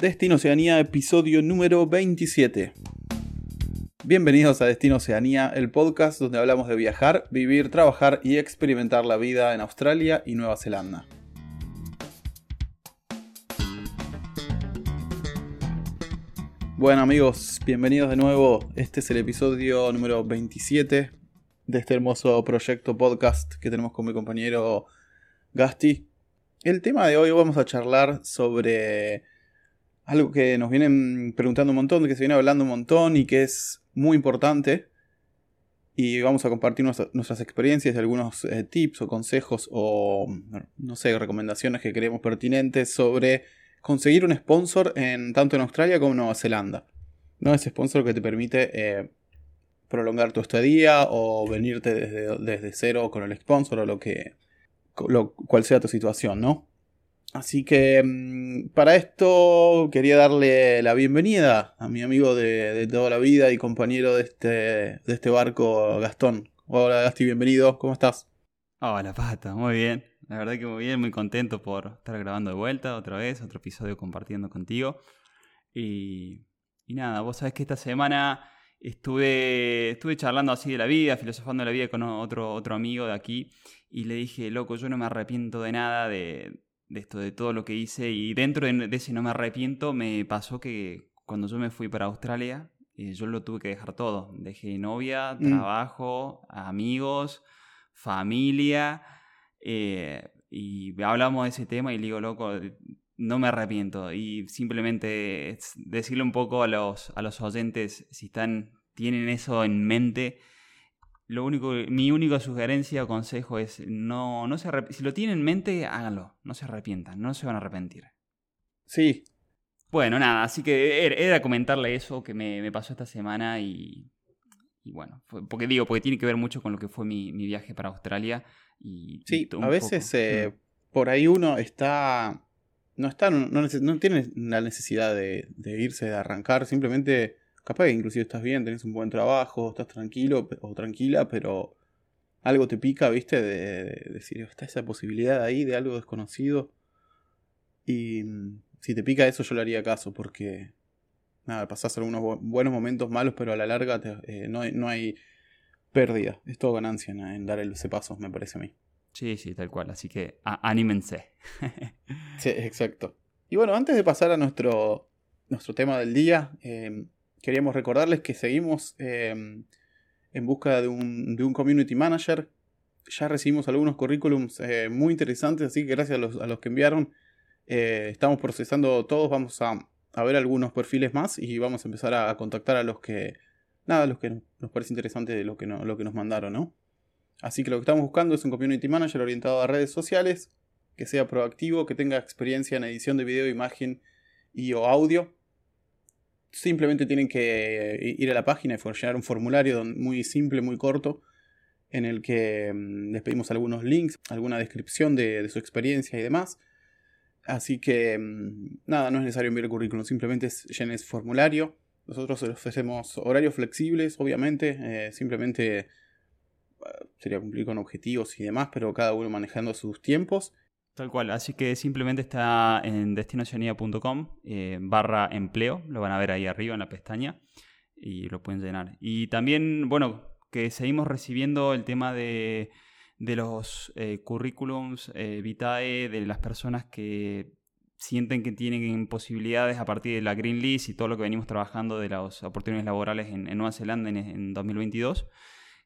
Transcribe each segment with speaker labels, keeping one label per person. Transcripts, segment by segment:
Speaker 1: Destino Oceanía, episodio número 27. Bienvenidos a Destino Oceanía, el podcast donde hablamos de viajar, vivir, trabajar y experimentar la vida en Australia y Nueva Zelanda. Bueno amigos, bienvenidos de nuevo. Este es el episodio número 27 de este hermoso proyecto podcast que tenemos con mi compañero Gasti. El tema de hoy vamos a charlar sobre algo que nos vienen preguntando un montón, que se viene hablando un montón y que es muy importante. Y vamos a compartir nuestras experiencias y algunos eh, tips o consejos o, no sé, recomendaciones que creemos pertinentes sobre conseguir un sponsor en, tanto en Australia como en Nueva Zelanda. No ese sponsor que te permite eh, prolongar tu estadía o venirte desde, desde, cero con el sponsor o lo que, lo, cual sea tu situación, ¿no? Así que mm, para esto quería darle la bienvenida a mi amigo de, toda la vida y compañero de este, de este barco, Gastón. Hola Gasti, bienvenido, ¿cómo estás?
Speaker 2: Hola Pata, muy bien. La verdad que muy bien, muy contento por estar grabando de vuelta otra vez, otro episodio compartiendo contigo. Y, y nada, vos sabés que esta semana estuve, estuve charlando así de la vida, filosofando de la vida con otro, otro amigo de aquí y le dije, loco, yo no me arrepiento de nada de de esto, de todo lo que hice. Y dentro de, ese no me arrepiento, me pasó que cuando yo me fui para Australia, eh, yo lo tuve que dejar todo. Dejé novia, mm. trabajo, amigos, familia. Eh, y hablamos de ese tema y le digo, loco, no me arrepiento. Y simplemente decirle un poco a los, a los oyentes, si están, tienen eso en mente, lo único, mi única sugerencia o consejo es no, no se si lo tienen en mente, háganlo, no se arrepientan, no se van a arrepentir.
Speaker 1: Sí.
Speaker 2: Bueno, nada, así que era, comentarle eso que me, pasó esta semana y, y bueno, porque digo, porque tiene que ver mucho con lo que fue mi, viaje para Australia. Y,
Speaker 1: sí, a veces eh, mm. por ahí uno está, no está, no, no, tiene la necesidad de, de irse, de arrancar, simplemente Capaz que inclusive estás bien, tenés un buen trabajo, estás tranquilo o tranquila, pero algo te pica, ¿viste? De, decir, está esa posibilidad ahí de algo desconocido. Y mm, si te pica eso, yo le haría caso, porque nada, pasás algunos buenos momentos malos, pero a la larga eh, no, hay pérdida. Es todo ganancia en, dar ese paso, me parece a mí.
Speaker 2: Sí, sí, tal cual. Así que anímense.
Speaker 1: sí, exacto. Y bueno, antes de pasar a nuestro, nuestro tema del día, eh, queríamos recordarles que seguimos em, en busca de un, de un, community manager. Ya recibimos algunos currículums eh, muy interesantes, así que gracias a los, a los que enviaron. Eh, estamos procesando todos, vamos a, a, ver algunos perfiles más y vamos a empezar a, contactar a los que, nada, los que nos parece interesante de lo que, no, lo que nos mandaron, ¿no? Así que lo que estamos buscando es un community manager orientado a redes sociales, que sea proactivo, que tenga experiencia en edición de video, imagen y o audio, simplemente tienen que ir a la página y llenar un formulario muy simple, muy corto, en el que mm, les pedimos algunos links, alguna descripción de, su experiencia y demás. Así que mm, nada, no es necesario enviar el currículum, simplemente llenen ese formulario. Nosotros ofrecemos horarios flexibles, obviamente, eh, simplemente eh, sería cumplir con objetivos y demás, pero cada uno manejando sus tiempos.
Speaker 2: Tal cual, así que simplemente está en destinoceanía.com eh, barra empleo, lo van a ver ahí arriba en la pestaña y lo pueden llenar. Y también, bueno, que seguimos recibiendo el tema de, los eh, currículums eh, vitae de las personas que sienten que tienen posibilidades a partir de la Green List y todo lo que venimos trabajando de las oportunidades laborales en, Nueva Zelanda en 2022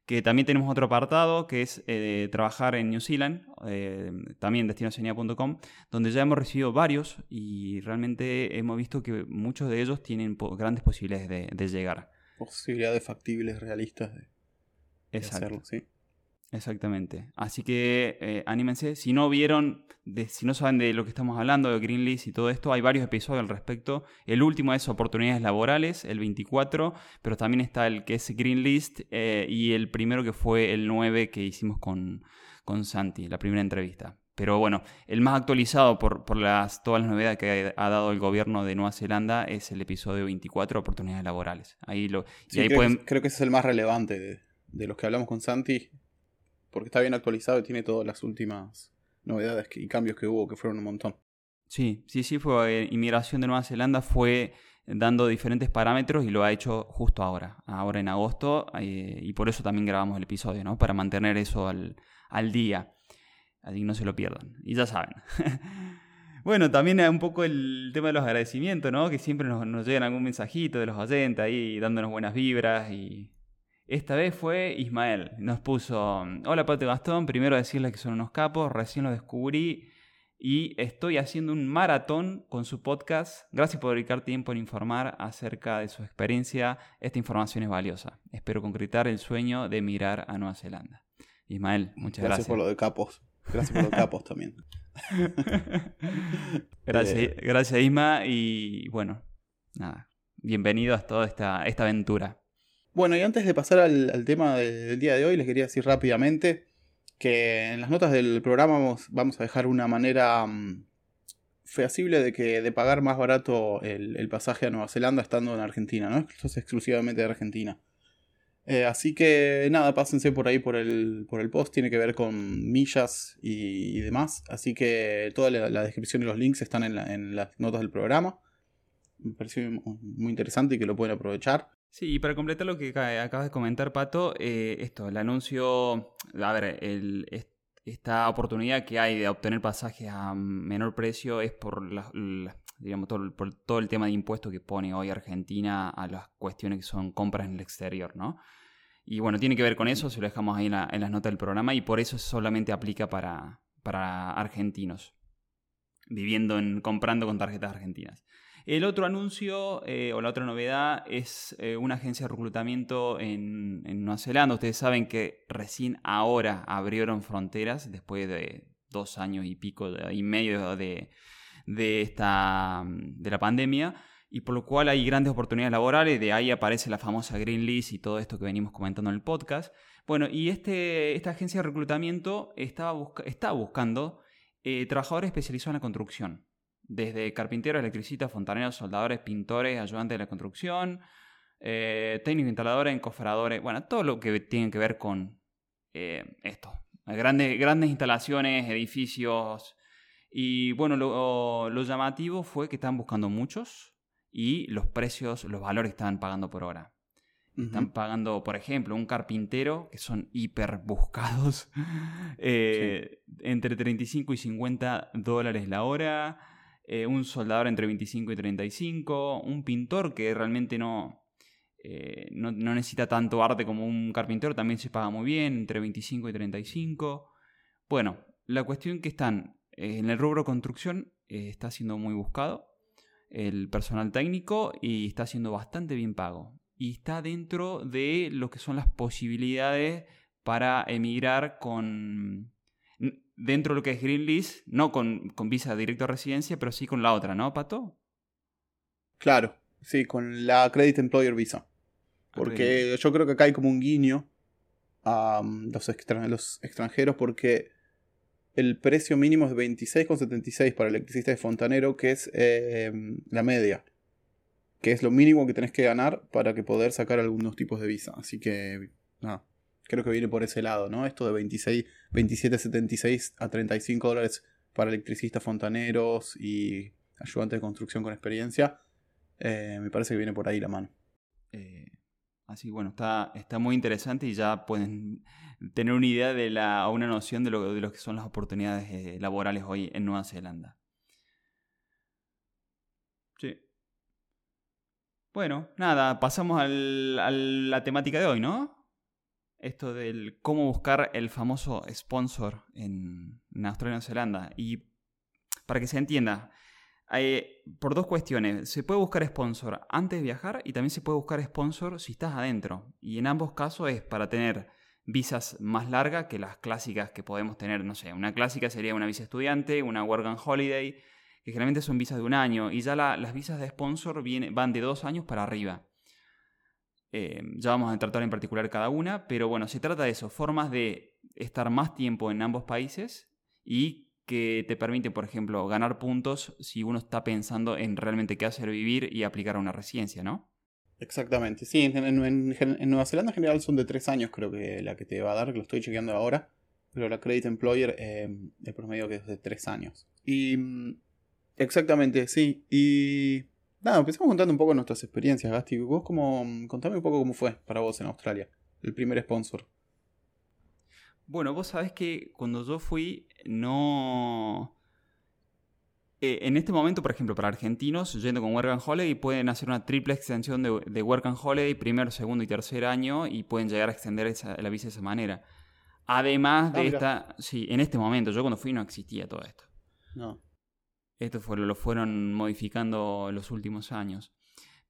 Speaker 2: que también tenemos otro apartado que es eh, trabajar en New Zealand, eh, también destinoceanía.com, donde ya hemos recibido varios y realmente hemos visto que muchos de ellos tienen grandes posibilidades de, llegar.
Speaker 1: Posibilidades factibles, realistas de, hacerlo, sí.
Speaker 2: Exactamente. Así que eh, anímense. Si no vieron, si no saben de lo que estamos hablando, de Greenlist y todo esto, hay varios episodios al respecto. El último es Oportunidades Laborales, el 24, pero también está el que es Greenlist eh, y el primero que fue el 9 que hicimos con, con Santi, la primera entrevista. Pero bueno, el más actualizado por, por las, todas las novedades que ha dado el gobierno de Nueva Zelanda es el episodio 24, Oportunidades Laborales. Ahí lo,
Speaker 1: ahí creo, pueden... que, creo que ese es el más relevante de, de los que hablamos con Santi porque está bien actualizado y tiene todas las últimas novedades y cambios que hubo, que fueron un montón.
Speaker 2: Sí, sí, sí, fue inmigración de Nueva Zelanda fue dando diferentes parámetros y lo ha hecho justo ahora, ahora en agosto, eh, y por eso también grabamos el episodio, ¿no? Para mantener eso al, al día. Así no se lo pierdan. Y ya saben. bueno, también un poco el tema de los agradecimientos, ¿no? Que siempre nos, nos llegan algún mensajito de los oyentes ahí dándonos buenas vibras y... Esta vez fue Ismael. Nos puso, hola Pato Gastón, primero decirles que son unos capos, recién lo descubrí y estoy haciendo un maratón con su podcast. Gracias por dedicar tiempo en informar acerca de su experiencia. Esta información es valiosa. Espero concretar el sueño de mirar a Nueva Zelanda. Ismael, muchas gracias.
Speaker 1: Gracias por lo de capos. Gracias por los capos también.
Speaker 2: gracias, eh. gracias Isma y bueno, nada, bienvenido a toda esta, esta aventura.
Speaker 1: Bueno, y antes de pasar al, tema del día de hoy, les quería decir rápidamente que en las notas del programa vamos, a dejar una manera um, feasible de que de pagar más barato el, pasaje a Nueva Zelanda estando en Argentina, ¿no? Esto es exclusivamente de Argentina. Eh, así que nada, pásense por ahí por el, por el post, tiene que ver con millas y, demás. Así que toda la, descripción y los links están en, en las notas del programa. Me pareció muy interesante y que lo pueden aprovechar.
Speaker 2: Sí, y para completar lo que acabas de comentar, Pato, eh, esto, el anuncio, a ver, esta oportunidad que hay de obtener pasajes a menor precio es por, digamos, todo, por todo el tema de impuestos que pone hoy Argentina a las cuestiones que son compras en el exterior, ¿no? Y bueno, tiene que ver con eso, se lo dejamos ahí en, las notas del programa y por eso solamente aplica para, para argentinos, viviendo en, comprando con tarjetas argentinas. El otro anuncio eh, o la otra novedad es eh, una agencia de reclutamiento en, Nueva Zelanda. Ustedes saben que recién ahora abrieron fronteras después de dos años y pico y medio de, esta, de la pandemia y por lo cual hay grandes oportunidades laborales, de ahí aparece la famosa Green List y todo esto que venimos comentando en el podcast. Bueno, y este, esta agencia de reclutamiento estaba está buscando eh, trabajadores especializados en la construcción desde carpinteros, electricistas, fontaneros, soldadores, pintores, ayudantes de la construcción, eh, técnicos instaladores, encofradores, bueno, todo lo que tiene que ver con eh, esto. Grandes, grandes instalaciones, edificios. Y bueno, lo, llamativo fue que estaban buscando muchos y los precios, los valores que estaban pagando por hora. Están pagando, por ejemplo, un carpintero, que son hiper buscados, eh, entre 35 y 50 dólares la hora. Eh, un soldador entre 25 y 35, un pintor que realmente no, eh, no, necesita tanto arte como un carpintero, también se paga muy bien, entre 25 y 35. Bueno, la cuestión que están eh, en el rubro construcción está siendo muy buscado el personal técnico y está siendo bastante bien pago. Y está dentro de lo que son las posibilidades para emigrar con dentro de lo que es Greenlist, no con, con visa directo a residencia, pero sí con la otra, ¿no, Pato?
Speaker 1: Claro, sí, con la Credit Employer Visa. Porque yo creo que acá hay como un guiño a um, los, los extranjeros porque el precio mínimo es 26,76 para electricista de fontanero, que es em, la media. Que es lo mínimo que tenés que ganar para que poder sacar algunos tipos de visa. Así que, nada. Creo que viene por ese lado, ¿no? Esto de 26, 27,76 a 35 dólares para electricistas fontaneros y ayudantes de construcción con experiencia. Eh, me parece que viene por ahí la mano.
Speaker 2: Eh, así bueno, está, está muy interesante y ya pueden tener una idea de la, una noción de lo, de lo que son las oportunidades eh, laborales hoy en Nueva Zelanda. Sí. Bueno, nada, pasamos al, a la temática de hoy, ¿no? Esto del cómo buscar el famoso sponsor en, Australia y Nueva Zelanda. Y para que se entienda, hay, por dos cuestiones. Se puede buscar sponsor antes de viajar y también se puede buscar sponsor si estás adentro. Y en ambos casos es para tener visas más largas que las clásicas que podemos tener. No sé, una clásica sería una visa estudiante, una work and holiday, que generalmente son visas de un año. Y ya las visas de sponsor van de dos años para arriba. Eh, ya vamos a tratar en particular cada una, pero bueno, se trata de eso, formas de estar más tiempo en ambos países y que te permiten, por ejemplo, ganar puntos si uno está pensando en realmente qué hacer vivir y aplicar una residencia, ¿no?
Speaker 1: Exactamente, sí, en, Nueva Zelanda en general son de tres años creo que la que te va a dar, que lo estoy chequeando ahora, pero la Credit Employer, eh, el promedio que es de tres años. Y mm, Exactamente, sí. Y nada, empezamos contando un poco nuestras experiencias, Gasti. Vos como, contame un poco cómo fue para vos en Australia, el primer sponsor.
Speaker 2: Bueno, vos sabés que cuando yo fui, no... Eh, en este momento, por ejemplo, para argentinos, yendo con Work and Holiday, pueden hacer una triple extensión de, de Work and Holiday, primero, segundo y tercer año, y pueden llegar a extender la visa de esa manera. Además de
Speaker 1: Ah,
Speaker 2: esta, sí, en este momento, yo cuando fui no existía todo esto.
Speaker 1: No.
Speaker 2: Esto fue, lo fueron modificando en los últimos años.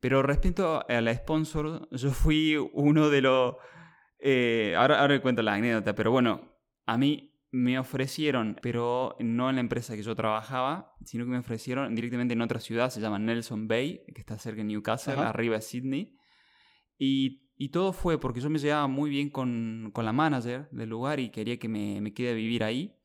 Speaker 2: Pero respecto a la sponsor, yo fui uno de los... eh, ahora, ahora cuento la anécdota, pero bueno, a mí me ofrecieron, pero no en la empresa que yo trabajaba, sino que me ofrecieron directamente en otra ciudad, se llama Nelson Bay, que está cerca de Newcastle,
Speaker 1: Ajá.
Speaker 2: arriba de Sydney. Y, y todo fue porque yo me llevaba muy bien con, con la manager del lugar y quería que me, me quede a vivir ahí,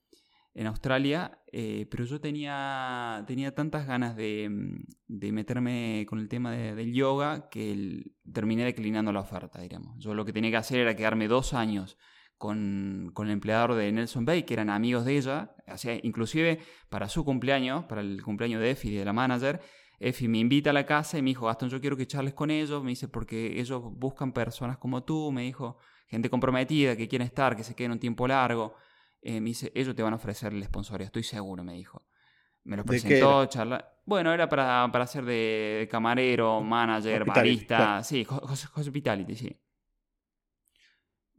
Speaker 2: en Australia, eh, pero yo tenía, tenía tantas ganas de, mm, meterme con el tema de- del yoga que terminé declinando la oferta, diríamos. Yo lo que tenía que hacer era quedarme dos años con, con el empleador de Nelson Bay, que eran amigos de ella, inclusive para su cumpleaños, para el cumpleaños de Effie, de la manager, Effie me invita a la casa y me dijo, Gastón, yo quiero que charles con ellos, me dice, porque ellos buscan personas como tú, me dijo, gente comprometida, que quieren estar, que se queden un tiempo largo. Eh, me dice, ellos te van a ofrecer el sponsorio, estoy seguro, me dijo. Me los
Speaker 1: ¿De qué
Speaker 2: presentó, charla. Bueno, era para, para hacer de, camarero, manager,
Speaker 1: Hospitality,
Speaker 2: barista,
Speaker 1: claro.
Speaker 2: sí, hos- hos- hospitality, sí.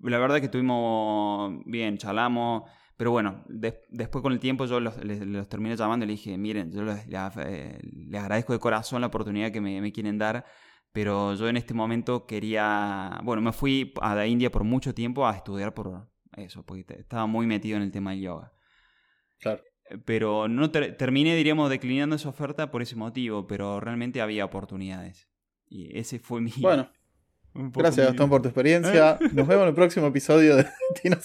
Speaker 2: La verdad que estuvimos bien, charlamos, pero bueno, des- después con el tiempo yo los, les, los terminé llamando y le dije, miren, yo les, les- eh, les agradezco de corazón la oportunidad que me, me quieren dar, pero yo en este momento quería, bueno, me fui a la India por mucho tiempo a estudiar por eso, porque estaba muy metido en el tema del yoga.
Speaker 1: Claro.
Speaker 2: Pero no ter- terminé, diríamos, declinando esa oferta por ese motivo, pero realmente había oportunidades. Y ese fue mi...
Speaker 1: Bueno, gracias
Speaker 2: mi-
Speaker 1: Gastón por tu experiencia. Nos vemos en el próximo episodio de Tino.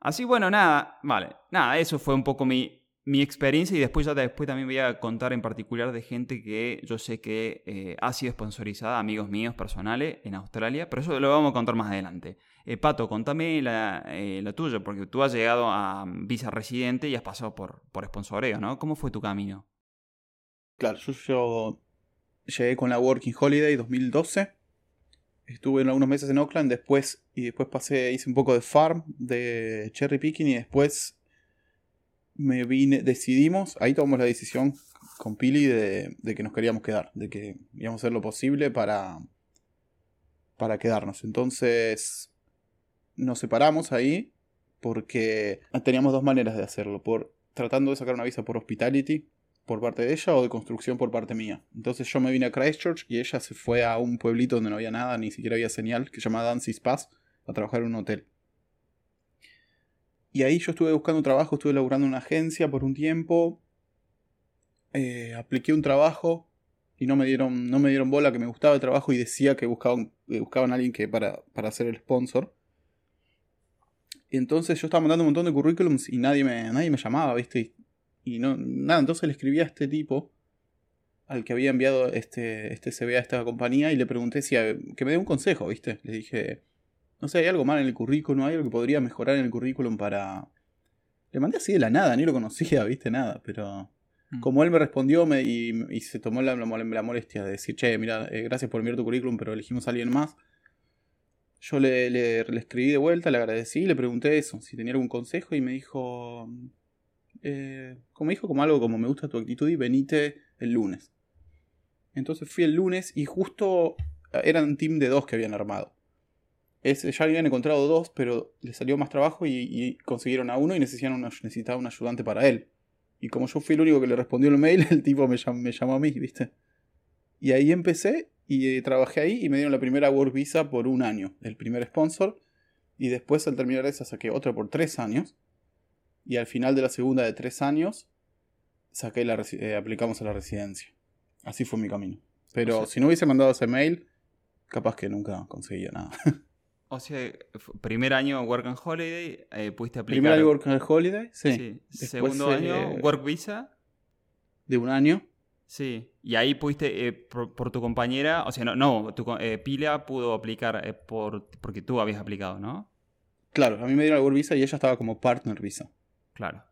Speaker 2: Así, bueno, nada, vale. Nada, eso fue un poco mi, mi experiencia y después ya después también voy a contar en particular de gente que yo sé que eh, ha sido sponsorizada, amigos míos personales en Australia, pero eso lo vamos a contar más adelante. Eh, Pato, contame la, eh, la tuya, porque tú has llegado a mm, visa residente y has pasado por, por sponsoreo, ¿no? ¿Cómo fue tu camino?
Speaker 1: Claro, yo, llegué con la Working Holiday 2012. Estuve en algunos meses en Oakland después y después pasé, hice un poco de farm, de cherry picking y después me vine, decidimos, ahí tomamos la decisión con Pili de, de que nos queríamos quedar, de que íbamos a hacer lo posible para, para quedarnos. Entonces nos separamos ahí porque teníamos dos maneras de hacerlo, por tratando de sacar una visa por hospitality por parte de ella o de construcción por parte mía. Entonces yo me vine a Christchurch y ella se fue a un pueblito donde no había nada, ni siquiera había señal, que se llama Dancy's Pass, a trabajar en un hotel. Y ahí yo estuve buscando trabajo, estuve laburando en una agencia por un tiempo. Eh, apliqué un trabajo y no me dieron, no me dieron bola que me gustaba el trabajo y decía que buscaban, buscaban a alguien que para, para hacer el sponsor. Y entonces yo estaba mandando un montón de currículums y nadie me, nadie me llamaba, ¿viste? Y, y no, nada, entonces le escribí a este tipo al que había enviado este, este CV a esta compañía y le pregunté si que me dé un consejo, ¿viste? Le dije, no sé, hay algo mal en el currículum, hay algo que podría mejorar en el currículum para... Le mandé así de la nada, ni lo conocía, ¿viste? Nada, pero...
Speaker 2: Mm.
Speaker 1: Como él me respondió me, y, y se tomó la, la- la molestia de decir, che, mira, eh, gracias por enviar tu currículum, pero elegimos a alguien más. Yo le, le- le escribí de vuelta, le agradecí, le pregunté eso, si tenía algún consejo y me dijo, eh, como dijo, como algo como me gusta tu actitud y venite el lunes. Entonces fui el lunes y justo eh, eran un team de dos que habían armado. Ese, ya habían encontrado dos, pero le salió más trabajo y, y consiguieron a uno y necesitaban, necesitaban un ayudante para él. Y como yo fui el único que le respondió el mail, el tipo me llamó, me llamó a mí, ¿viste? Y ahí empecé y eh, trabajé ahí y me dieron la primera Work Visa por un año, el primer sponsor. Y después al terminar esa saqué otra por tres años. Y al final de la segunda de tres años, saqué la eh, aplicamos a la residencia. Así fue mi camino. Pero
Speaker 2: O sea-
Speaker 1: si no hubiese mandado ese mail, capaz que nunca conseguía nada.
Speaker 2: O sea, primer año Work and Holiday, eh, pudiste aplicar...
Speaker 1: Primero el Work and Holiday, sí.
Speaker 2: Sí.
Speaker 1: Después,
Speaker 2: Segundo
Speaker 1: eh,
Speaker 2: año Work Visa.
Speaker 1: De un año.
Speaker 2: Sí, y ahí pudiste, eh, por, por tu compañera, o sea, no, no tu eh, Pila pudo aplicar por, porque tú habías aplicado, ¿no?
Speaker 1: Claro, a mí me dieron la Work Visa y ella estaba como Partner Visa.
Speaker 2: Claro.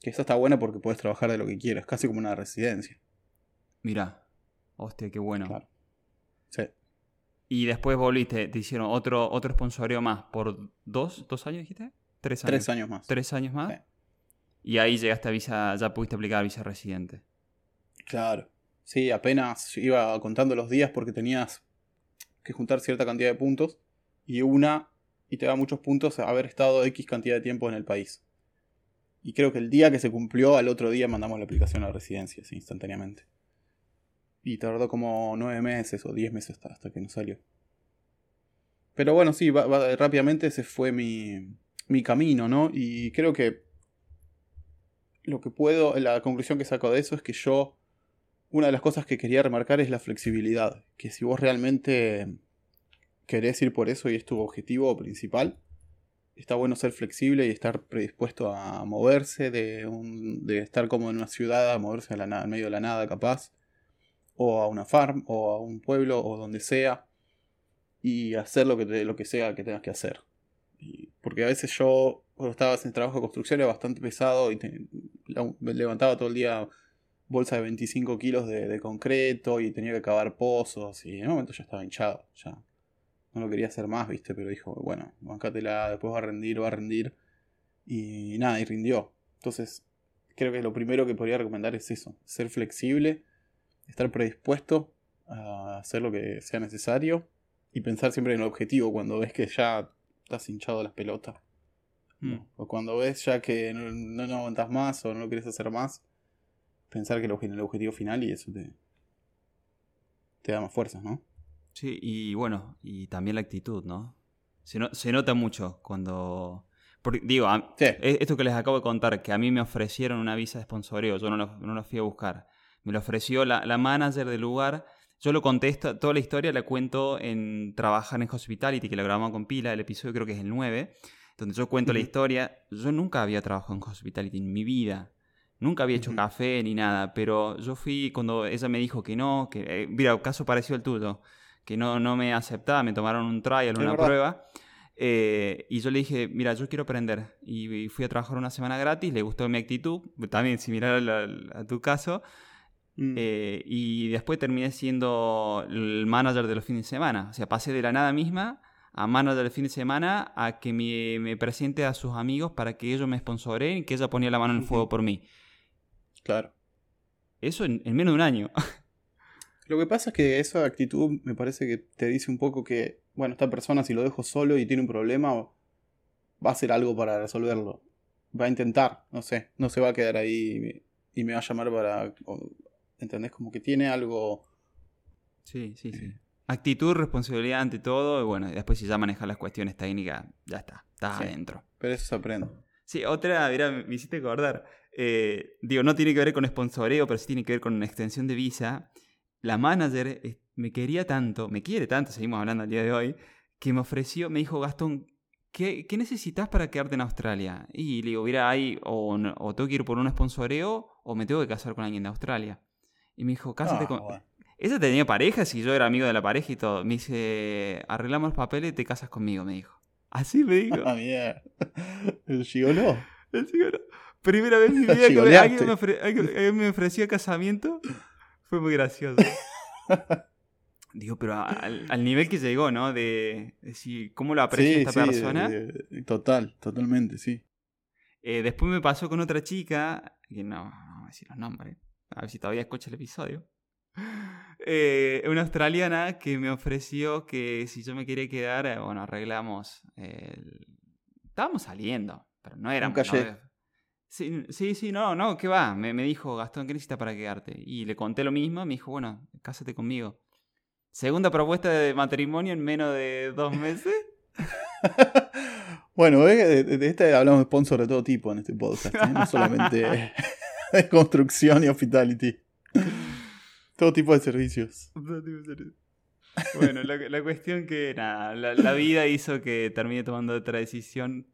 Speaker 1: Que esa está buena porque puedes trabajar de lo que quieras, casi como una residencia.
Speaker 2: Mirá. Hostia, qué bueno.
Speaker 1: Claro. Sí.
Speaker 2: Y después volviste, te hicieron otro, otro sponsorio más. ¿Por dos, dos años dijiste? Tres años.
Speaker 1: Tres años más.
Speaker 2: Tres años más.
Speaker 1: Sí.
Speaker 2: Y ahí llegaste a visa, ya pudiste aplicar visa residente.
Speaker 1: Claro. Sí, apenas iba contando los días porque tenías que juntar cierta cantidad de puntos. Y una, y te da muchos puntos haber estado X cantidad de tiempo en el país. Y creo que el día que se cumplió, al otro día mandamos la aplicación a residencias instantáneamente. Y tardó como nueve meses o diez meses hasta, hasta que nos salió. Pero bueno, sí, va- rápidamente ese fue mi, mi camino, ¿no? Y creo que lo que puedo, la conclusión que saco de eso es que yo, una de las cosas que quería remarcar es la flexibilidad. Que si vos realmente querés ir por eso y es tu objetivo principal, está bueno ser flexible y estar predispuesto a moverse, de, un- de estar como en una ciudad, a moverse a la en medio de la nada capaz, o a una farm, o a un pueblo, o donde sea, y hacer lo que, te- lo que sea que tengas que hacer. Y- porque a veces yo, cuando estaba en trabajo de construcción, era bastante pesado y levantaba todo el día bolsa de 25 kilos de, concreto y tenía que cavar pozos y en un momento ya estaba hinchado, ya no lo quería hacer más, viste, pero dijo, bueno, bancátela, después va a rendir, va a rendir y nada, y rindió. Entonces, creo que lo primero que podría recomendar es eso, ser flexible, estar predispuesto a hacer lo que sea necesario y pensar siempre en el objetivo cuando ves que ya estás hinchado las pelotas.
Speaker 2: Mm.
Speaker 1: O cuando ves ya que no, no, no aguantas más o no lo quieres hacer más, pensar que el, el objetivo final y eso te, te da más fuerzas, ¿no?
Speaker 2: Sí, y bueno, y también la actitud, ¿no? Se, no- se nota mucho cuando... Porque, digo, a-
Speaker 1: Sí.
Speaker 2: e- esto que les acabo de contar, que a mí me ofrecieron una visa de sponsoreo, yo no lo, no lo fui a buscar. Me lo ofreció la, la manager del lugar. Yo lo contesto, toda la historia la cuento en Trabajar en Hospitality, que lo grabamos con pila, el episodio creo que es el 9, donde yo cuento la historia. Yo nunca había trabajado en Hospitality en mi vida. Nunca había hecho café ni nada, pero yo fui cuando ella me dijo que no, que, eh, mira, caso parecido al tuyo, que no, no me aceptaba, me tomaron un trial, una
Speaker 1: verdad.
Speaker 2: prueba, eh, y yo le dije, mira, yo quiero aprender. Y, y fui a trabajar una semana gratis, le gustó mi actitud, también similar a, la- a tu caso,
Speaker 1: Mm.
Speaker 2: eh, y después terminé siendo el manager de los fines de semana. O sea, pasé de la nada misma a manager del fin de semana a que me, me presente a sus amigos para que ellos me sponsoren y que ella ponía la mano en el fuego por mí.
Speaker 1: Claro.
Speaker 2: Eso en, en menos de un año.
Speaker 1: Lo que pasa es que esa actitud me parece que te dice un poco que, bueno, esta persona si lo dejo solo y tiene un problema, va a hacer algo para resolverlo. Va a intentar, no sé, no se va a quedar ahí y me, y me va a llamar para... ¿Entendés? Como que tiene algo...
Speaker 2: Sí, sí, sí. Actitud, responsabilidad ante todo, y bueno, después si ya manejas las cuestiones técnicas, ya está, estás
Speaker 1: Sí.
Speaker 2: adentro.
Speaker 1: Pero eso se aprende.
Speaker 2: Sí, otra, mira, me hiciste acordar. Eh, digo, no tiene que ver con sponsoreo, pero sí tiene que ver con una extensión de visa. La manager eh, me quería tanto, me quiere tanto, seguimos hablando al día de hoy, que me ofreció, me dijo, Gastón, ¿qué, qué necesitas para quedarte en Australia? Y le digo, mira, hay, o, o tengo que ir por un sponsoreo, o me tengo que casar con alguien de Australia. Y me dijo, cásate
Speaker 1: Ah,
Speaker 2: con...
Speaker 1: bueno.
Speaker 2: Ella tenía pareja, si yo era amigo de la pareja y todo. Me dice, arreglamos los papeles y te casas conmigo, me dijo. Así me dijo.
Speaker 1: Ah, mierda. El gigoló.
Speaker 2: El cigarro. Primera vez en mi vida que alguien, me ofre- alguien- alguien me ofreció casamiento. Fue muy gracioso. Digo, pero al, al nivel que llegó, ¿no? De decir, ¿cómo lo aprecia esta persona?
Speaker 1: de- de- total, totalmente, sí.
Speaker 2: Eh, después me pasó con otra chica, que no, no voy a decir los nombres, a ver si todavía escucha el episodio. Eh, una australiana que me ofreció que si yo me quería quedar, eh, bueno, arreglamos. el- Estábamos saliendo, pero no éramos. novios. Sí, sí, sí, no, no, ¿qué va? Me, me dijo, Gastón, ¿qué necesitas para quedarte? Y le conté lo mismo, me dijo, bueno, cásate conmigo. Segunda propuesta de matrimonio en menos de dos meses.
Speaker 1: bueno, de, de- de este hablamos de sponsor de todo tipo en este podcast, ¿eh? no solamente de construcción y hospitality. Todo tipo de servicios.
Speaker 2: Tipo. Bueno, la, la cuestión que nada, la, la vida hizo que termine tomando otra decisión,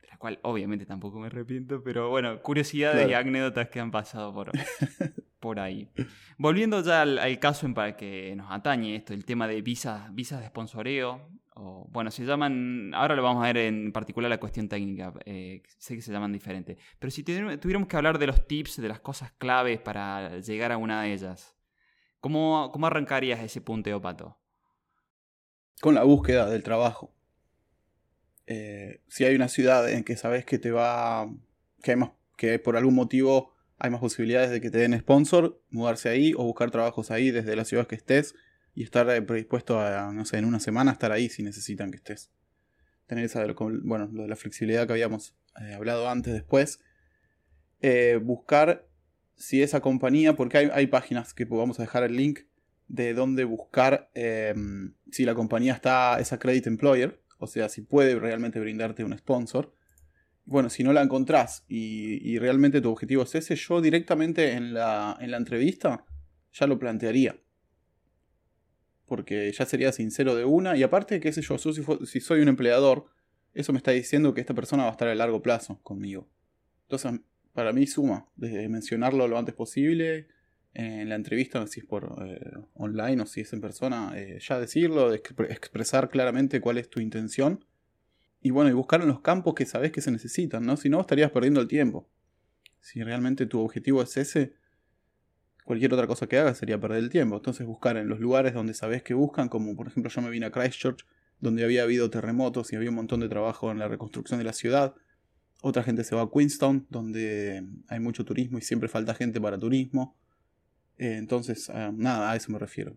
Speaker 2: de la cual obviamente tampoco me arrepiento, pero bueno, curiosidades y anécdotas que han pasado por, por ahí. Volviendo ya al, al caso en para que nos atañe esto, el tema de visas, visas de sponsoreo o, bueno, se llaman, ahora lo vamos a ver en particular la cuestión técnica, eh, sé que se llaman diferente, pero si tuviéramos que hablar de los tips, de las cosas claves para llegar a una de ellas, ¿cómo, cómo arrancarías ese punteo, Pato?
Speaker 1: Con la búsqueda del trabajo. Eh, si hay una ciudad en que sabes que te va, que, hay que por algún motivo hay más posibilidades de que te den sponsor, mudarse ahí o buscar trabajos ahí desde la ciudad que estés y estar eh, predispuesto a, no sé, en una semana estar ahí si necesitan que estés. Tener esa, bueno, lo de la flexibilidad que habíamos eh, hablado antes, después. Eh, buscar si esa compañía, porque hay, hay, páginas que vamos a dejar el link de dónde buscar em, si la compañía está, es credit employer, o sea, si puede realmente brindarte un sponsor. Bueno, si no la encontrás y, y realmente tu objetivo es ese, yo directamente en la, en la entrevista ya lo plantearía porque ya sería sincero de una. Y aparte, qué sé yo, si, soy un empleador, eso me está diciendo que esta persona va a estar a largo plazo conmigo. Entonces, para mí suma, desde mencionarlo lo antes posible, en la entrevista, si es por eh, online o si es en persona, eh, ya decirlo, expresar claramente cuál es tu intención. Y bueno, y buscar en los campos que sabes que se necesitan, ¿no? Si no, estarías perdiendo el tiempo. Si realmente tu objetivo es ese, cualquier otra cosa que hagas sería perder el tiempo. Entonces buscar en los lugares donde sabes que buscan, como por ejemplo yo me vine a Christchurch, donde había habido terremotos y había un montón de trabajo en la reconstrucción de la ciudad. Otra gente se va a Queenstown, donde hay mucho turismo y siempre falta gente para turismo. Eh, entonces, ah, nada, a eso me refiero.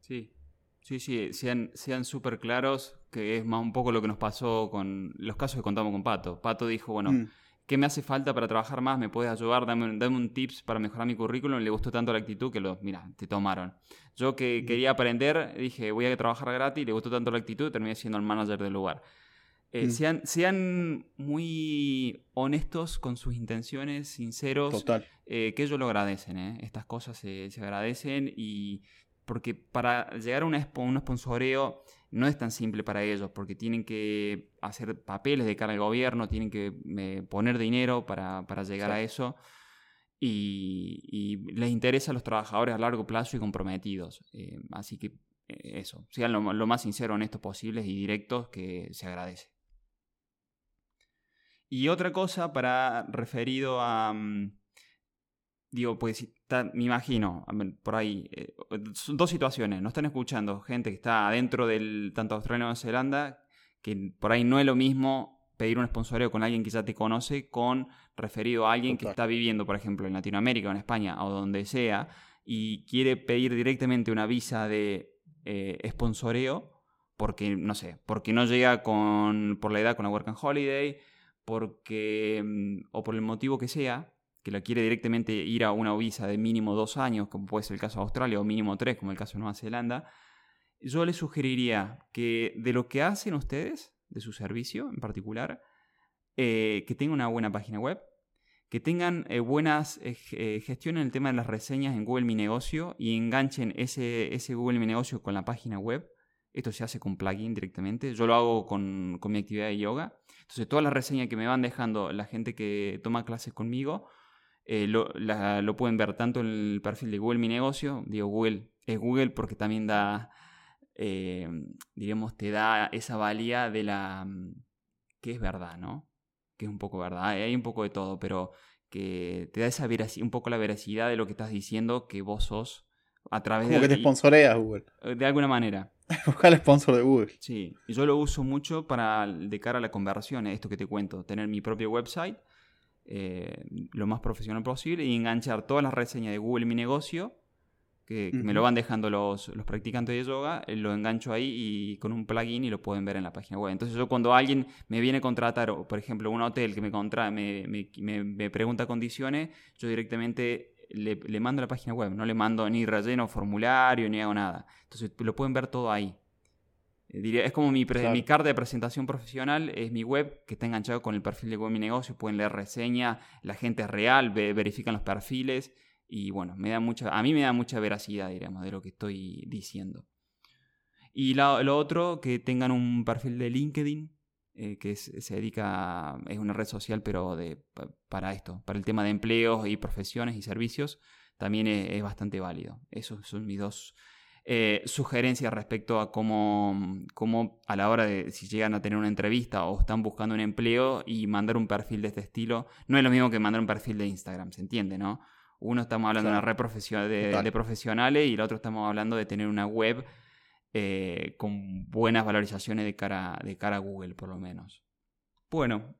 Speaker 2: Sí, sí, sí, sean, sean súper claros, que es más un poco lo que nos pasó con los casos que contamos con Pato. Pato dijo, bueno, mm. ¿Qué me hace falta para trabajar más? ¿Me puedes ayudar? Dame, un tips para mejorar mi currículum. Le gustó tanto la actitud que lo, mira, te tomaron. Yo que quería aprender, dije, voy a trabajar gratis, le gustó tanto la actitud, terminé siendo el manager del lugar. Eh, sean, sean, muy honestos con sus intenciones, sinceros,
Speaker 1: Total.
Speaker 2: Eh, que ellos lo agradecen. ¿eh? Estas cosas se, se agradecen y porque para llegar a un, un sponsoreo no es tan simple para ellos, porque tienen que hacer papeles de cara al gobierno, tienen que eh, poner dinero para, llegar a eso, y, les interesa a los trabajadores a largo plazo y comprometidos. Eh, así que eh, eso, sean lo, lo, más sinceros, honestos posibles y directos, que se agradece. Y otra cosa para referido a... Mm, digo, pues me imagino, por ahí, eh, son dos situaciones, no están escuchando gente que está adentro del tanto Australia como Nueva Zelanda, que por ahí no es lo mismo pedir un sponsoreo con alguien que ya te conoce con referido a alguien que está viviendo, por ejemplo, en Latinoamérica o en España o donde sea, y quiere pedir directamente una visa de eh, sponsoreo porque, no sé, porque no llega con, por la edad con la Work and Holiday, porque, mm, o por el motivo que sea, que la quiere directamente ir a una visa de mínimo dos años, como puede ser el caso de Australia, o mínimo tres, como el caso de Nueva Zelanda, yo les sugeriría que de lo que hacen ustedes, de su servicio en particular, eh, que tengan una buena página web, que tengan eh, buenas eh, gestiones en el tema de las reseñas en Google Mi Negocio y enganchen ese, ese Google Mi Negocio con la página web. Esto se hace con plugin directamente. Yo lo hago con, con mi actividad de yoga. Entonces, todas las reseñas que me van dejando la gente que toma clases conmigo, eh, lo, pueden ver tanto en el perfil de Google Mi Negocio, digo Google, es Google porque también da, eh, digamos, te da esa valía de la, mm, que es verdad, ¿no? Que es un poco verdad, hay un poco de todo, pero que te da esa un poco la veracidad de lo que estás diciendo que vos sos a través
Speaker 1: Como de... que te sponsorea Google.
Speaker 2: Eh, de alguna manera.
Speaker 1: Buscar el sponsor de Google.
Speaker 2: Sí, yo lo uso mucho para de cara a la conversión, esto que te cuento, tener mi propio website eh, lo más profesional posible y enganchar todas las reseñas de Google Mi Negocio, que, me lo van dejando los, los, practicantes de yoga, eh, lo engancho ahí y con un plugin y lo pueden ver en la página web. Entonces yo cuando alguien me viene a contratar, o por ejemplo un hotel que me, contra, me, me, me, pregunta condiciones, yo directamente le, le, mando la página web, no le mando ni relleno formulario ni hago nada. Entonces lo pueden ver todo ahí. Eh, es como mi, mi carta de presentación profesional, es mi web que está enganchado con el perfil de mi negocio. Pueden leer reseña, la gente es real, verifican los perfiles y bueno, me da mucha, a mí me da mucha veracidad, diríamos, de lo que estoy diciendo. Y lo, otro, que tengan un perfil de LinkedIn, eh, que se dedica, es una red social, pero de, para esto, para el tema de empleos y profesiones y servicios, también es, es bastante válido. Esos son mis dos eh, sugerencias respecto a cómo, cómo, a la hora de si llegan a tener una entrevista o están buscando un empleo y mandar un perfil de este estilo. No es lo mismo que mandar un perfil de Instagram, ¿se entiende, no? Uno estamos hablando de una red de, profesionales y el otro estamos hablando de tener una web eh, con buenas valorizaciones de cara, de cara a Google, por lo menos. Bueno,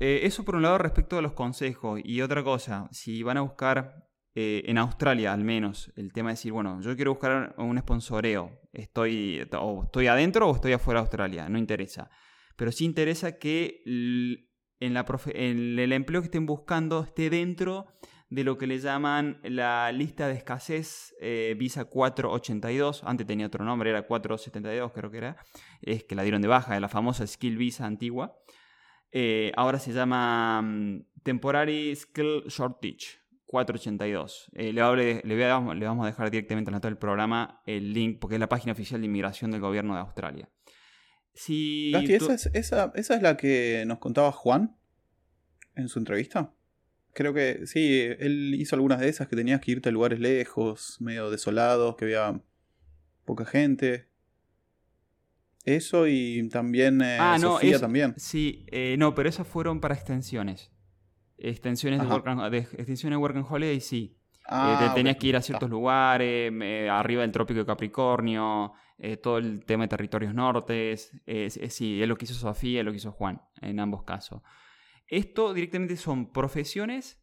Speaker 2: eh, eso por un lado respecto a los consejos. Y otra cosa, si van a buscar eh, en Australia al menos, el tema de decir, bueno, yo quiero buscar un sponsoreo, estoy, o estoy adentro o estoy afuera de Australia, no interesa. Pero sí interesa que en, el empleo que estén buscando esté dentro de lo que le llaman la lista de escasez eh, Visa 482, antes tenía otro nombre, era 472 creo que era, es que la dieron de baja, la famosa Skill Visa antigua. Eh, ahora se llama mm, Temporary Skill Shortage 482. Eh, le, le, vamos a dejar directamente en la nota del programa el link, porque es la página oficial de inmigración del gobierno de Australia.
Speaker 1: Si esa, es, la que nos contaba Juan en su entrevista. Creo que sí, él hizo algunas de esas que tenías que irte a lugares lejos, medio desolados, que había poca gente. Eso y también eh, ah, Sofía también.
Speaker 2: Sí, eh, no, pero esas fueron para extensiones. Extensiones de work, and, extensiones work and Holiday, sí. Ah, eh, tenías que ir a ciertos lugares, arriba del Trópico de Capricornio, eh, todo el tema de territorios nortes. sí, es lo que hizo Sofía, es lo que hizo Juan, en ambos casos. Esto directamente son profesiones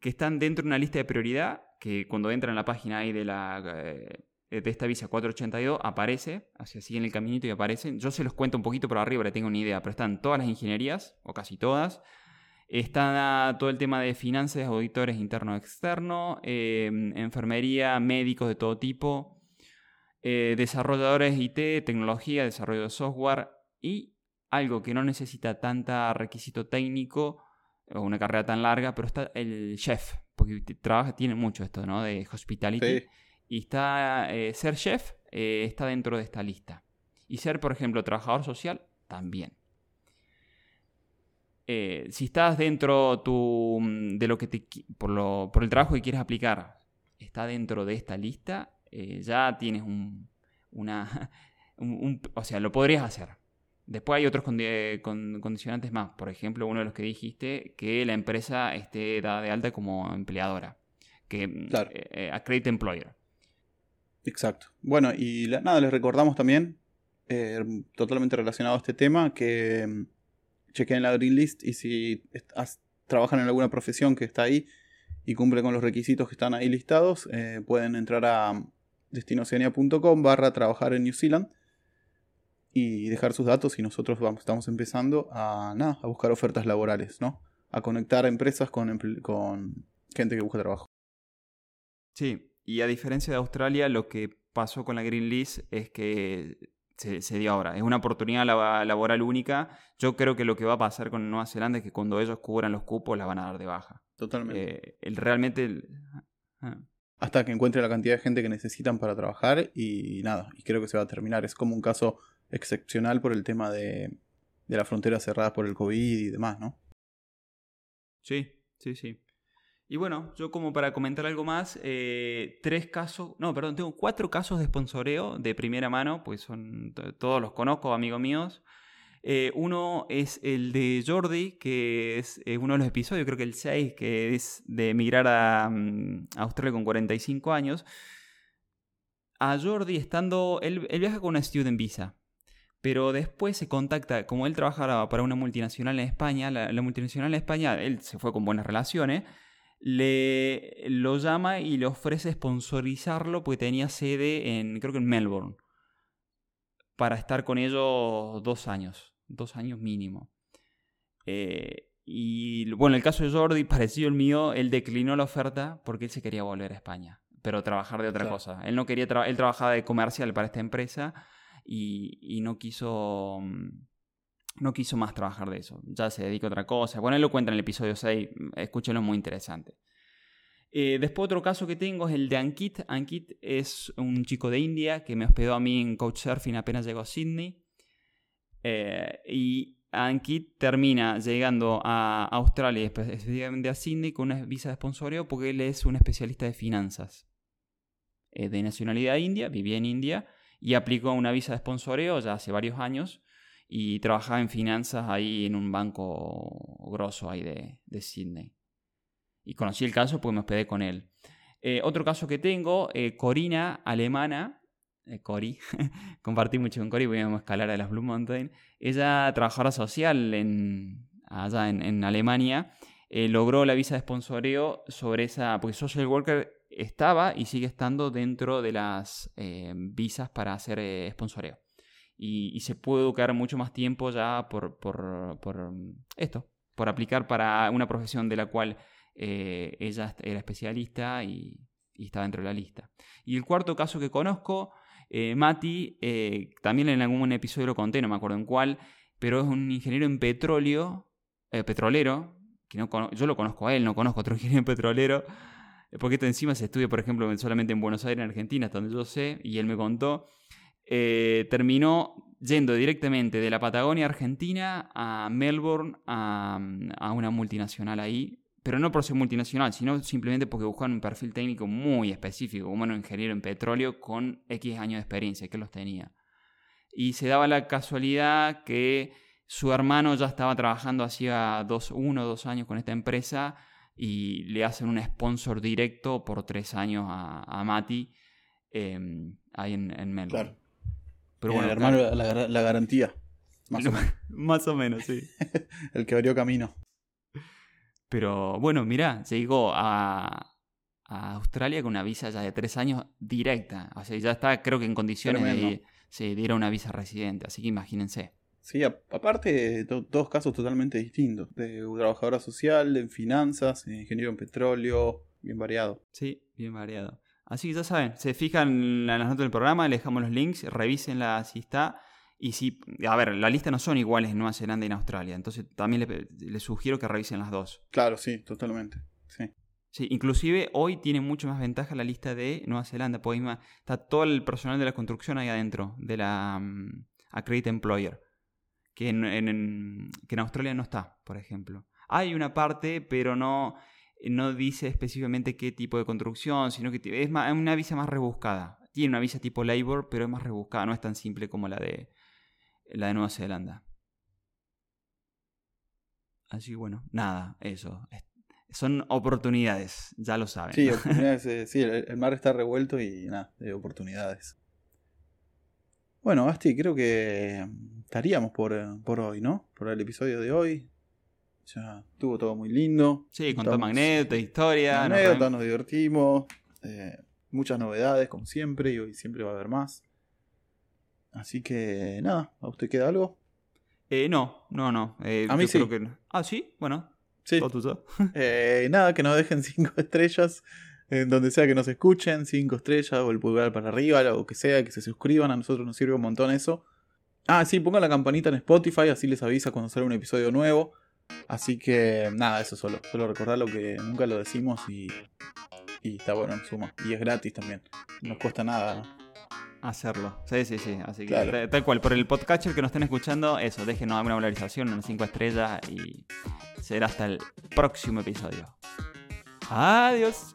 Speaker 2: que están dentro de una lista de prioridad, que cuando entran en la página ahí de, la, eh, de esta visa 482 aparece, así siguen el caminito y aparecen. Yo se los cuento un poquito por arriba, le tengo una idea, pero están todas las ingenierías, o casi todas, Está todo el tema de finanzas, auditores interno externo, em, enfermería, médicos de todo tipo, eh, desarrolladores IT, tecnología, desarrollo de software y algo que no necesita tanta requisito técnico o una carrera tan larga, pero está el chef, porque trabaja, tiene mucho esto, ¿no? De hospitality. Y está, eh, ser chef eh, está dentro de esta lista. Y ser, por ejemplo, trabajador social, también. Eh, si estás dentro tu, mm, de lo que te, por, lo, por el trabajo que quieres aplicar, está dentro de esta lista, eh, ya tienes un, una, o sea, lo podrías hacer. Después hay otros condicionantes más. Por ejemplo, uno de los que dijiste, que la empresa esté dada de alta como empleadora. Que mm, claro. Eh, accredit employer.
Speaker 1: Exacto. Bueno, y nada, les recordamos también, totalmente relacionado a este tema, que chequen la Green List y si trabajan en alguna profesión que está ahí y cumple con los requisitos que están ahí listados, eh, pueden entrar a destinoceania.com barra trabajar en New Zealand y dejar sus datos y nosotros estamos empezando a, nada, a buscar ofertas laborales, ¿no? A conectar empresas con, con gente que busca trabajo.
Speaker 2: Sí, y a diferencia de Australia, lo que pasó con la Green List es que se, dio ahora. Es una oportunidad laboral única. Yo creo que lo que va a pasar con Nueva Zelanda es que cuando ellos cubran los cupos la van a dar de baja.
Speaker 1: Totalmente.
Speaker 2: Eh, el, realmente...
Speaker 1: Ah. Hasta que encuentre la cantidad de gente que necesitan para trabajar y nada, y creo que se va a terminar. Es como un caso excepcional por el tema de, de las fronteras cerradas por el COVID y demás, ¿no?
Speaker 2: Sí, sí, sí. Y bueno, yo como para comentar algo más, eh, tres casos, no, perdón, tengo cuatro casos de sponsoreo de primera mano, pues son, todos los conozco, amigos míos. Eh, uno es el de Jordi, que es uno de los episodios, creo que el 6, que es de emigrar a, mm, Australia con 45 años. A Jordi estando, él, viaja con una student visa, pero después se contacta, como él trabajaba para una multinacional en España, la, la multinacional en España, él se fue con buenas relaciones, le lo llama y le ofrece sponsorizarlo porque tenía sede en, creo que en Melbourne, para estar con ellos dos años, dos años mínimo. Eh, y bueno, el caso de Jordi, parecido al mío, él declinó la oferta porque él se quería volver a España, pero trabajar de otra cosa. Él no quería, él trabajaba de comercial para esta empresa y, y no quiso mm, no quiso más trabajar de eso, ya se dedica a otra cosa. Bueno, él lo cuenta en el episodio 6, escúchenlo, muy interesante. Eh, después otro caso que tengo es el de Ankit. Ankit es un chico de India que me hospedó a mí en Couchsurfing apenas llegó a Sydney. Eh, y Ankit termina llegando a Australia, específicamente a Sydney, con una visa de sponsorio porque él es un especialista de finanzas. eh, de nacionalidad india, vivía en India y aplicó una visa de sponsoreo ya hace varios años y trabajaba en finanzas ahí en un banco grosso ahí de, de Sydney. Y conocí el caso porque me hospedé con él. Eh, otro caso que tengo, eh, Corina, alemana, eh, Cori, compartí mucho con Cori, voy a escalar a las Blue Mountain. Ella, trabajadora social en, allá en, Alemania, logró la visa de sponsoreo sobre esa, porque social worker estaba y sigue estando dentro de las visas para hacer sponsoreo. Y, se puede educar mucho más tiempo ya por, por, por esto, por aplicar para una profesión de la cual eh, ella era especialista y, estaba dentro de la lista. Y el cuarto caso que conozco, eh, Mati, eh, también en algún episodio lo conté, no me acuerdo en cuál, pero es un ingeniero en petróleo, petrolero, que no yo lo conozco a él, no conozco otro ingeniero en petrolero, porque esto encima se estudia, por ejemplo, solamente en Buenos Aires, en Argentina, hasta donde yo sé, y él me contó, terminó yendo directamente de la Patagonia Argentina a Melbourne, a, a una multinacional ahí, pero no por ser multinacional, sino simplemente porque buscaban un perfil técnico muy específico, un ingeniero en petróleo con X años de experiencia, que los tenía. Y se daba la casualidad que su hermano ya estaba trabajando hacía dos, uno o dos años con esta empresa y le hacen un sponsor directo por tres años a, Mati em, ahí en, Melbourne. Claro.
Speaker 1: Pero bueno, el hermano la, garantía. Más o menos.
Speaker 2: más o menos, sí.
Speaker 1: el que abrió camino.
Speaker 2: Pero bueno, mira, llegó a, a, Australia con una visa ya de tres años directa. O sea, ya está, creo que en condiciones de se diera una visa residente. Así que imagínense.
Speaker 1: Sí, aparte, dos casos totalmente distintos. De trabajadora social, en finanzas, ingeniero en petróleo, bien variado.
Speaker 2: Sí, bien variado. Así que ya saben, se fijan en las notas del programa, les dejamos los links, revísenla si está. Y si, a ver, la lista no son iguales en Nueva Zelanda y en Australia, entonces también les, sugiero que revisen las dos.
Speaker 1: Claro, sí, totalmente. Sí.
Speaker 2: Sí, inclusive hoy tiene mucho más ventaja la lista de Nueva Zelanda, porque está todo el personal de la construcción ahí adentro, de la um, Accredited Employer, que en, que en Australia no está, por ejemplo. Hay una parte, pero no, no dice específicamente qué tipo de construcción, sino que es una visa más rebuscada. Tiene una visa tipo labor, pero es más rebuscada, no es tan simple como la de, la de Nueva Zelanda. Así que bueno, nada, eso. Son oportunidades, ya lo saben.
Speaker 1: Sí, eh, sí el, mar está revuelto y nada, de oportunidades. Bueno, Basti, creo que estaríamos por, por hoy, ¿no? Por el episodio de hoy. Ya estuvo todo muy lindo.
Speaker 2: Sí, contamos anécdotas, historia.
Speaker 1: Anécdotas, nos, divertimos. Eh, muchas novedades, como siempre, y hoy siempre va a haber más. Así que nada, ¿a usted queda algo?
Speaker 2: Eh, no, no, no. Eh,
Speaker 1: a mí sí.
Speaker 2: Ah, sí, bueno.
Speaker 1: Sí. eh, nada, que nos dejen cinco estrellas en donde sea que nos escuchen, cinco estrellas o el pulgar para arriba, lo que sea, que se suscriban, a nosotros nos sirve un montón eso. Ah, sí, pongan la campanita en Spotify, así les avisa cuando sale un episodio nuevo. Así que nada, eso solo. Solo recordar lo que nunca lo decimos y, y está bueno en suma. Y es gratis también. No nos cuesta nada
Speaker 2: hacerlo. Sí, sí, sí. Así que tal cual, por el podcatcher que nos estén escuchando, eso, déjenos alguna valorización, unas 5 estrellas y será hasta el próximo episodio. Adiós.